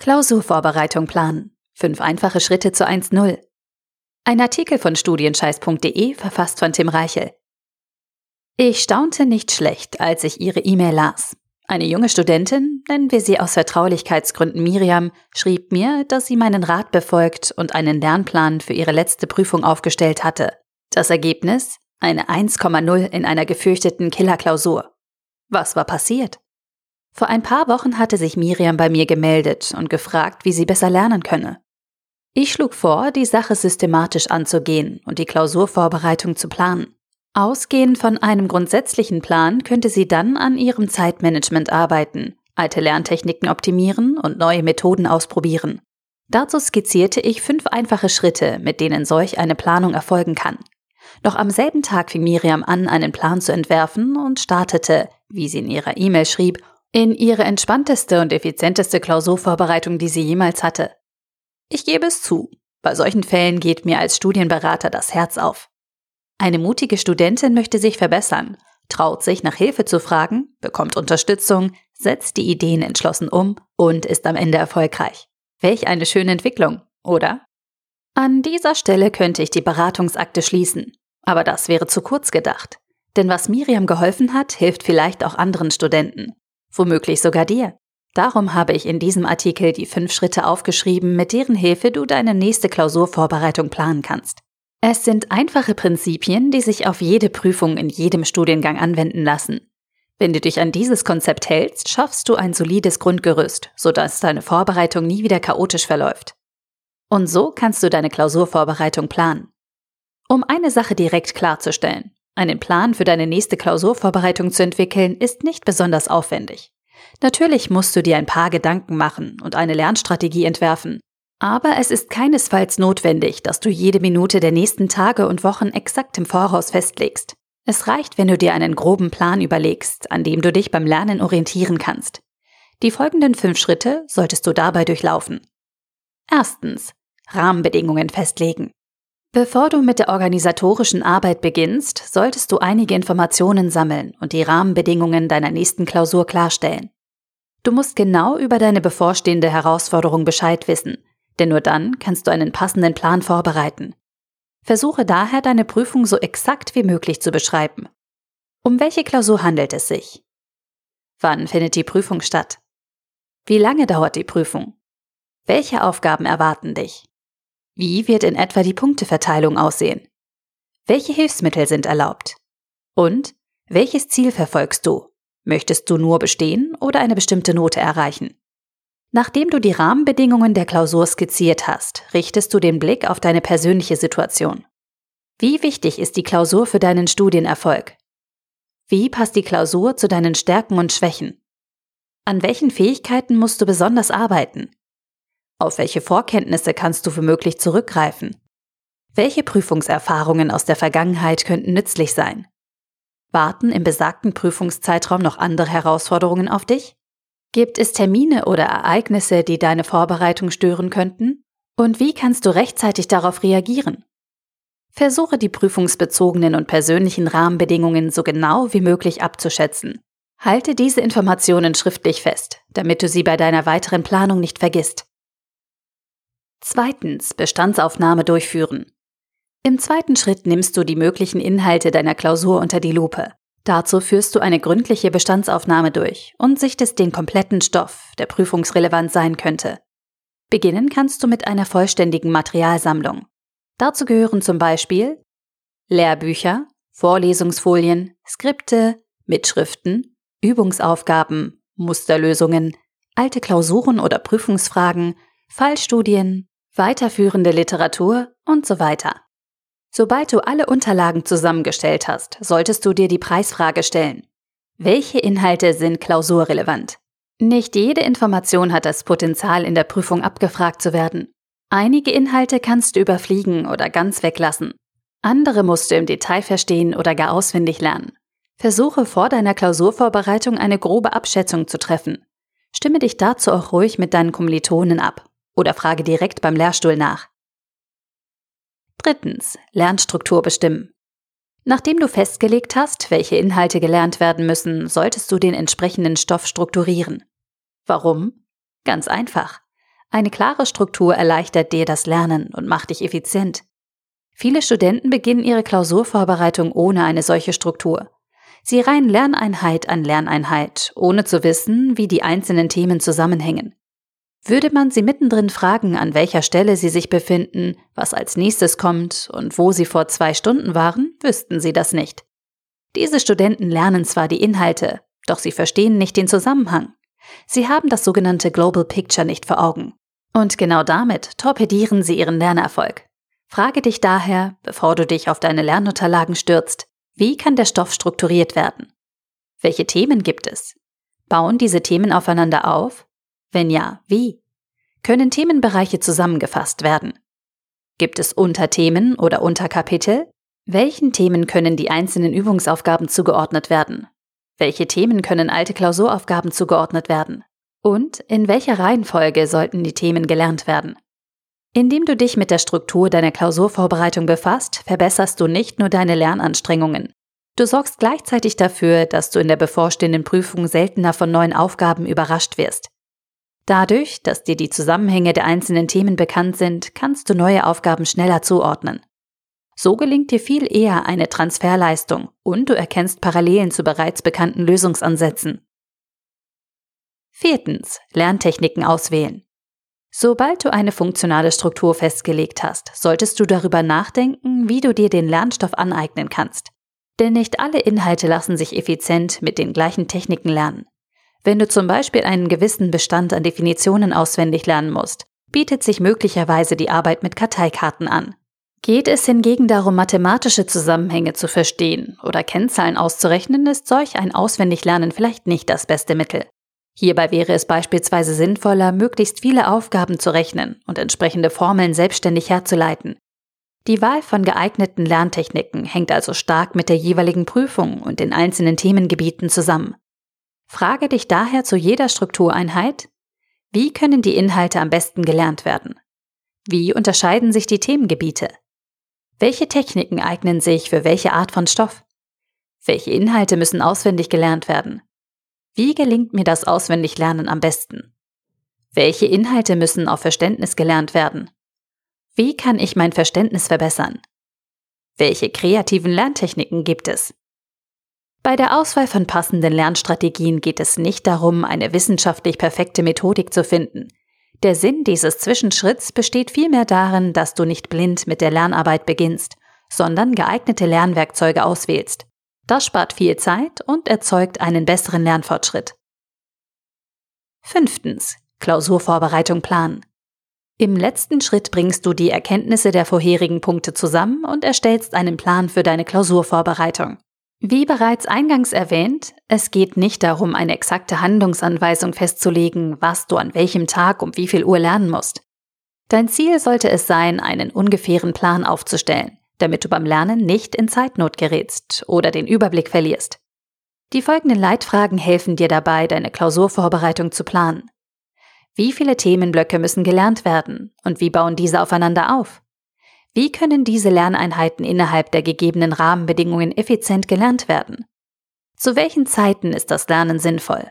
Klausurvorbereitung planen. Fünf einfache Schritte zu 1.0. Ein Artikel von studienscheiß.de verfasst von Tim Reichel. Ich staunte nicht schlecht, als ich ihre E-Mail las. Eine junge Studentin, nennen wir sie aus Vertraulichkeitsgründen Miriam, schrieb mir, dass sie meinen Rat befolgt und einen Lernplan für ihre letzte Prüfung aufgestellt hatte. Das Ergebnis? Eine 1,0 in einer gefürchteten Killerklausur. Was war passiert? Vor ein paar Wochen hatte sich Miriam bei mir gemeldet und gefragt, wie sie besser lernen könne. Ich schlug vor, die Sache systematisch anzugehen und die Klausurvorbereitung zu planen. Ausgehend von einem grundsätzlichen Plan könnte sie dann an ihrem Zeitmanagement arbeiten, alte Lerntechniken optimieren und neue Methoden ausprobieren. Dazu skizzierte ich fünf einfache Schritte, mit denen solch eine Planung erfolgen kann. Noch am selben Tag fing Miriam an, einen Plan zu entwerfen und startete, wie sie in ihrer E-Mail schrieb, in ihre entspannteste und effizienteste Klausurvorbereitung, die sie jemals hatte. Ich gebe es zu, bei solchen Fällen geht mir als Studienberater das Herz auf. Eine mutige Studentin möchte sich verbessern, traut sich nach Hilfe zu fragen, bekommt Unterstützung, setzt die Ideen entschlossen um und ist am Ende erfolgreich. Welch eine schöne Entwicklung, oder? An dieser Stelle könnte ich die Beratungsakte schließen, aber das wäre zu kurz gedacht. Denn was Miriam geholfen hat, hilft vielleicht auch anderen Studenten womöglich sogar dir. Darum habe ich in diesem Artikel die fünf Schritte aufgeschrieben, mit deren Hilfe du deine nächste Klausurvorbereitung planen kannst. Es sind einfache Prinzipien, die sich auf jede Prüfung in jedem Studiengang anwenden lassen. Wenn du dich an dieses Konzept hältst, schaffst du ein solides Grundgerüst, sodass deine Vorbereitung nie wieder chaotisch verläuft. Und so kannst du deine Klausurvorbereitung planen. Um eine Sache direkt klarzustellen, einen Plan für deine nächste Klausurvorbereitung zu entwickeln, ist nicht besonders aufwendig. Natürlich musst du dir ein paar Gedanken machen und eine Lernstrategie entwerfen. Aber es ist keinesfalls notwendig, dass du jede Minute der nächsten Tage und Wochen exakt im Voraus festlegst. Es reicht, wenn du dir einen groben Plan überlegst, an dem du dich beim Lernen orientieren kannst. Die folgenden fünf Schritte solltest du dabei durchlaufen. Erstens. Rahmenbedingungen festlegen. Bevor du mit der organisatorischen Arbeit beginnst, solltest du einige Informationen sammeln und die Rahmenbedingungen deiner nächsten Klausur klarstellen. Du musst genau über deine bevorstehende Herausforderung Bescheid wissen, denn nur dann kannst du einen passenden Plan vorbereiten. Versuche daher deine Prüfung so exakt wie möglich zu beschreiben. Um welche Klausur handelt es sich? Wann findet die Prüfung statt? Wie lange dauert die Prüfung? Welche Aufgaben erwarten dich? Wie wird in etwa die Punkteverteilung aussehen? Welche Hilfsmittel sind erlaubt? Und welches Ziel verfolgst du? Möchtest du nur bestehen oder eine bestimmte Note erreichen? Nachdem du die Rahmenbedingungen der Klausur skizziert hast, richtest du den Blick auf deine persönliche Situation. Wie wichtig ist die Klausur für deinen Studienerfolg? Wie passt die Klausur zu deinen Stärken und Schwächen? An welchen Fähigkeiten musst du besonders arbeiten? Auf welche Vorkenntnisse kannst du womöglich zurückgreifen? Welche Prüfungserfahrungen aus der Vergangenheit könnten nützlich sein? Warten im besagten Prüfungszeitraum noch andere Herausforderungen auf dich? Gibt es Termine oder Ereignisse, die deine Vorbereitung stören könnten? Und wie kannst du rechtzeitig darauf reagieren? Versuche die prüfungsbezogenen und persönlichen Rahmenbedingungen so genau wie möglich abzuschätzen. Halte diese Informationen schriftlich fest, damit du sie bei deiner weiteren Planung nicht vergisst. Zweitens Bestandsaufnahme durchführen. Im zweiten Schritt nimmst du die möglichen Inhalte deiner Klausur unter die Lupe. Dazu führst du eine gründliche Bestandsaufnahme durch und sichtest den kompletten Stoff, der prüfungsrelevant sein könnte. Beginnen kannst du mit einer vollständigen Materialsammlung. Dazu gehören zum Beispiel Lehrbücher, Vorlesungsfolien, Skripte, Mitschriften, Übungsaufgaben, Musterlösungen, alte Klausuren oder Prüfungsfragen, Fallstudien, weiterführende Literatur und so weiter. Sobald du alle Unterlagen zusammengestellt hast, solltest du dir die Preisfrage stellen. Welche Inhalte sind klausurrelevant? Nicht jede Information hat das Potenzial, in der Prüfung abgefragt zu werden. Einige Inhalte kannst du überfliegen oder ganz weglassen. Andere musst du im Detail verstehen oder gar auswendig lernen. Versuche vor deiner Klausurvorbereitung eine grobe Abschätzung zu treffen. Stimme dich dazu auch ruhig mit deinen Kommilitonen ab oder frage direkt beim Lehrstuhl nach. Drittens. Lernstruktur bestimmen. Nachdem du festgelegt hast, welche Inhalte gelernt werden müssen, solltest du den entsprechenden Stoff strukturieren. Warum? Ganz einfach. Eine klare Struktur erleichtert dir das Lernen und macht dich effizient. Viele Studenten beginnen ihre Klausurvorbereitung ohne eine solche Struktur. Sie reihen Lerneinheit an Lerneinheit, ohne zu wissen, wie die einzelnen Themen zusammenhängen. Würde man sie mittendrin fragen, an welcher Stelle sie sich befinden, was als nächstes kommt und wo sie vor zwei Stunden waren, wüssten sie das nicht. Diese Studenten lernen zwar die Inhalte, doch sie verstehen nicht den Zusammenhang. Sie haben das sogenannte Global Picture nicht vor Augen. Und genau damit torpedieren sie ihren Lernerfolg. Frage dich daher, bevor du dich auf deine Lernunterlagen stürzt, wie kann der Stoff strukturiert werden? Welche Themen gibt es? Bauen diese Themen aufeinander auf? Wenn ja, wie? Können Themenbereiche zusammengefasst werden? Gibt es Unterthemen oder Unterkapitel? Welchen Themen können die einzelnen Übungsaufgaben zugeordnet werden? Welche Themen können alte Klausuraufgaben zugeordnet werden? Und in welcher Reihenfolge sollten die Themen gelernt werden? Indem du dich mit der Struktur deiner Klausurvorbereitung befasst, verbesserst du nicht nur deine Lernanstrengungen. Du sorgst gleichzeitig dafür, dass du in der bevorstehenden Prüfung seltener von neuen Aufgaben überrascht wirst. Dadurch, dass dir die Zusammenhänge der einzelnen Themen bekannt sind, kannst du neue Aufgaben schneller zuordnen. So gelingt dir viel eher eine Transferleistung und du erkennst Parallelen zu bereits bekannten Lösungsansätzen. Viertens. Lerntechniken auswählen. Sobald du eine funktionale Struktur festgelegt hast, solltest du darüber nachdenken, wie du dir den Lernstoff aneignen kannst. Denn nicht alle Inhalte lassen sich effizient mit den gleichen Techniken lernen. Wenn du zum Beispiel einen gewissen Bestand an Definitionen auswendig lernen musst, bietet sich möglicherweise die Arbeit mit Karteikarten an. Geht es hingegen darum, mathematische Zusammenhänge zu verstehen oder Kennzahlen auszurechnen, ist solch ein Auswendiglernen vielleicht nicht das beste Mittel. Hierbei wäre es beispielsweise sinnvoller, möglichst viele Aufgaben zu rechnen und entsprechende Formeln selbstständig herzuleiten. Die Wahl von geeigneten Lerntechniken hängt also stark mit der jeweiligen Prüfung und den einzelnen Themengebieten zusammen. Frage dich daher zu jeder Struktureinheit, wie können die Inhalte am besten gelernt werden? Wie unterscheiden sich die Themengebiete? Welche Techniken eignen sich für welche Art von Stoff? Welche Inhalte müssen auswendig gelernt werden? Wie gelingt mir das Auswendiglernen am besten? Welche Inhalte müssen auf Verständnis gelernt werden? Wie kann ich mein Verständnis verbessern? Welche kreativen Lerntechniken gibt es? Bei der Auswahl von passenden Lernstrategien geht es nicht darum, eine wissenschaftlich perfekte Methodik zu finden. Der Sinn dieses Zwischenschritts besteht vielmehr darin, dass du nicht blind mit der Lernarbeit beginnst, sondern geeignete Lernwerkzeuge auswählst. Das spart viel Zeit und erzeugt einen besseren Lernfortschritt. Fünftens. Klausurvorbereitung planen. Im letzten Schritt bringst du die Erkenntnisse der vorherigen Punkte zusammen und erstellst einen Plan für deine Klausurvorbereitung. Wie bereits eingangs erwähnt, es geht nicht darum, eine exakte Handlungsanweisung festzulegen, was du an welchem Tag um wie viel Uhr lernen musst. Dein Ziel sollte es sein, einen ungefähren Plan aufzustellen, damit du beim Lernen nicht in Zeitnot gerätst oder den Überblick verlierst. Die folgenden Leitfragen helfen dir dabei, deine Klausurvorbereitung zu planen. Wie viele Themenblöcke müssen gelernt werden und wie bauen diese aufeinander auf? Wie können diese Lerneinheiten innerhalb der gegebenen Rahmenbedingungen effizient gelernt werden? Zu welchen Zeiten ist das Lernen sinnvoll?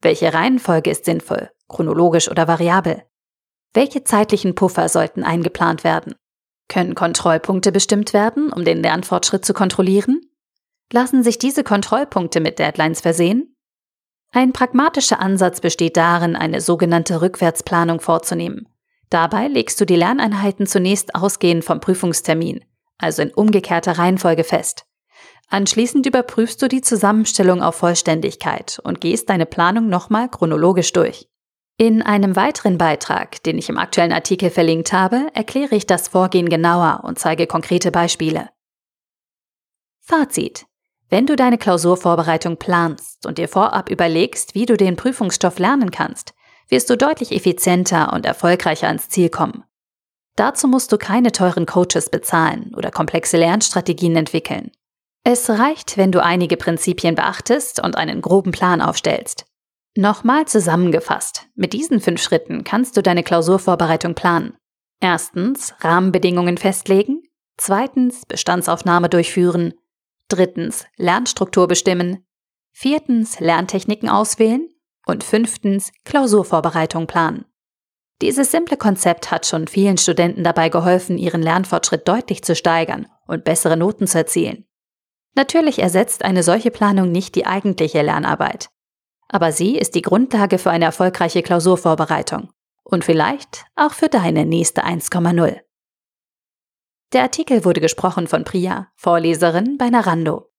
Welche Reihenfolge ist sinnvoll, chronologisch oder variabel? Welche zeitlichen Puffer sollten eingeplant werden? Können Kontrollpunkte bestimmt werden, um den Lernfortschritt zu kontrollieren? Lassen sich diese Kontrollpunkte mit Deadlines versehen? Ein pragmatischer Ansatz besteht darin, eine sogenannte Rückwärtsplanung vorzunehmen. Dabei legst du die Lerneinheiten zunächst ausgehend vom Prüfungstermin, also in umgekehrter Reihenfolge fest. Anschließend überprüfst du die Zusammenstellung auf Vollständigkeit und gehst deine Planung nochmal chronologisch durch. In einem weiteren Beitrag, den ich im aktuellen Artikel verlinkt habe, erkläre ich das Vorgehen genauer und zeige konkrete Beispiele. Fazit. Wenn du deine Klausurvorbereitung planst und dir vorab überlegst, wie du den Prüfungsstoff lernen kannst, wirst du deutlich effizienter und erfolgreicher ans Ziel kommen. Dazu musst du keine teuren Coaches bezahlen oder komplexe Lernstrategien entwickeln. Es reicht, wenn du einige Prinzipien beachtest und einen groben Plan aufstellst. Nochmal zusammengefasst, mit diesen fünf Schritten kannst du deine Klausurvorbereitung planen. Erstens Rahmenbedingungen festlegen, zweitens Bestandsaufnahme durchführen, drittens Lernstruktur bestimmen, viertens Lerntechniken auswählen und fünftens Klausurvorbereitung planen. Dieses simple Konzept hat schon vielen Studenten dabei geholfen, ihren Lernfortschritt deutlich zu steigern und bessere Noten zu erzielen. Natürlich ersetzt eine solche Planung nicht die eigentliche Lernarbeit. Aber sie ist die Grundlage für eine erfolgreiche Klausurvorbereitung. Und vielleicht auch für deine nächste 1,0. Der Artikel wurde gesprochen von Priya, Vorleserin bei Narando.